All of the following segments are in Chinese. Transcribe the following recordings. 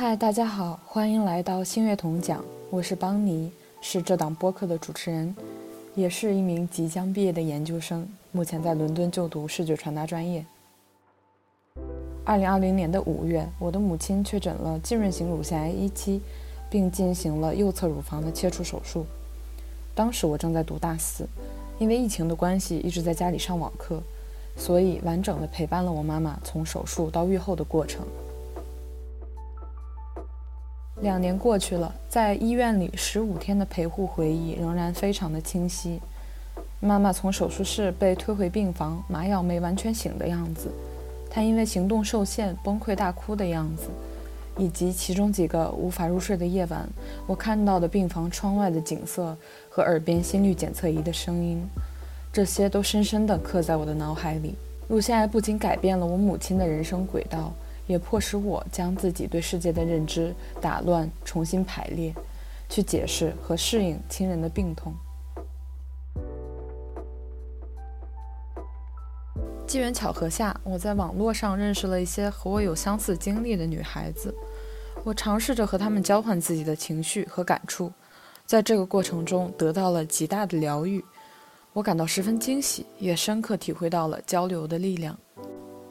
嗨，大家好，欢迎来到新月童讲，我是邦尼，是这档播客的主持人，也是一名即将毕业的研究生，目前在伦敦就读视觉传达专业。二零二零年的五月，我的母亲确诊了浸润型乳腺癌一期，并进行了右侧乳房的切除手术。当时我正在读大四，因为疫情的关系，一直在家里上网课，所以完整的陪伴了我妈妈从手术到愈后的过程。两年过去了，在医院里十五天的陪护回忆仍然非常的清晰。妈妈从手术室被推回病房，麻药没完全醒的样子，她因为行动受限崩溃大哭的样子，以及其中几个无法入睡的夜晚，我看到的病房窗外的景色和耳边心率检测仪的声音，这些都深深地刻在我的脑海里。乳腺癌不仅改变了我母亲的人生轨道。也迫使我将自己对世界的认知打乱，重新排列，去解释和适应亲人的病痛。机缘巧合下，我在网络上认识了一些和我有相似经历的女孩子，我尝试着和她们交换自己的情绪和感触，在这个过程中得到了极大的疗愈，我感到十分惊喜，也深刻体会到了交流的力量。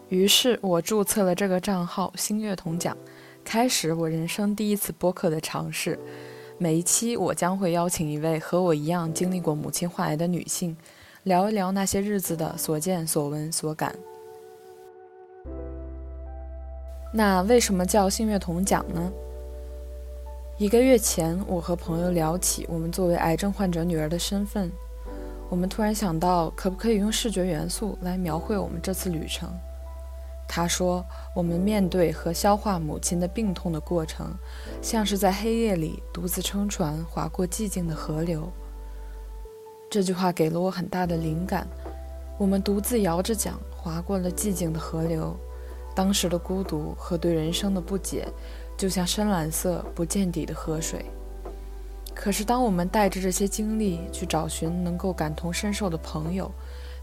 于是我注册了这个账号“星月童讲”，开始我人生第一次播客的尝试。每一期我将会邀请一位和我一样经历过母亲患癌的女性，聊一聊那些日子的所见所闻所感。那为什么叫“星月童讲”呢？一个月前，我和朋友聊起我们作为癌症患者女儿的身份，我们突然想到，可不可以用视觉元素来描绘我们这次旅程？他说：“我们面对和消化母亲的病痛的过程，像是在黑夜里独自撑船划过寂静的河流。”这句话给了我很大的灵感。我们独自摇着桨划过了寂静的河流，当时的孤独和对人生的不解，就像深蓝色不见底的河水。可是，当我们带着这些经历去找寻能够感同身受的朋友，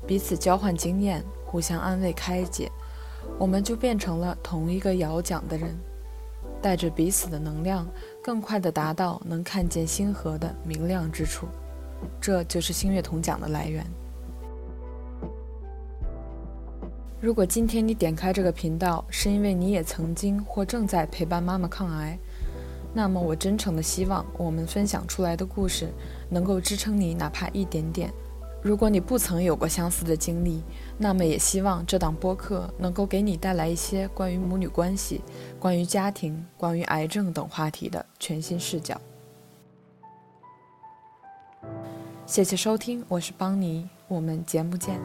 彼此交换经验，互相安慰开解。我们就变成了同一个摇桨的人，带着彼此的能量，更快地达到能看见星河的明亮之处。这就是星月同奖的来源。如果今天你点开这个频道，是因为你也曾经或正在陪伴妈妈抗癌，那么我真诚的希望我们分享出来的故事，能够支撑你哪怕一点点。如果你不曾有过相似的经历，那么也希望这档播客能够给你带来一些关于母女关系、关于家庭、关于癌症等话题的全新视角。谢谢收听，我是邦尼，我们节目见。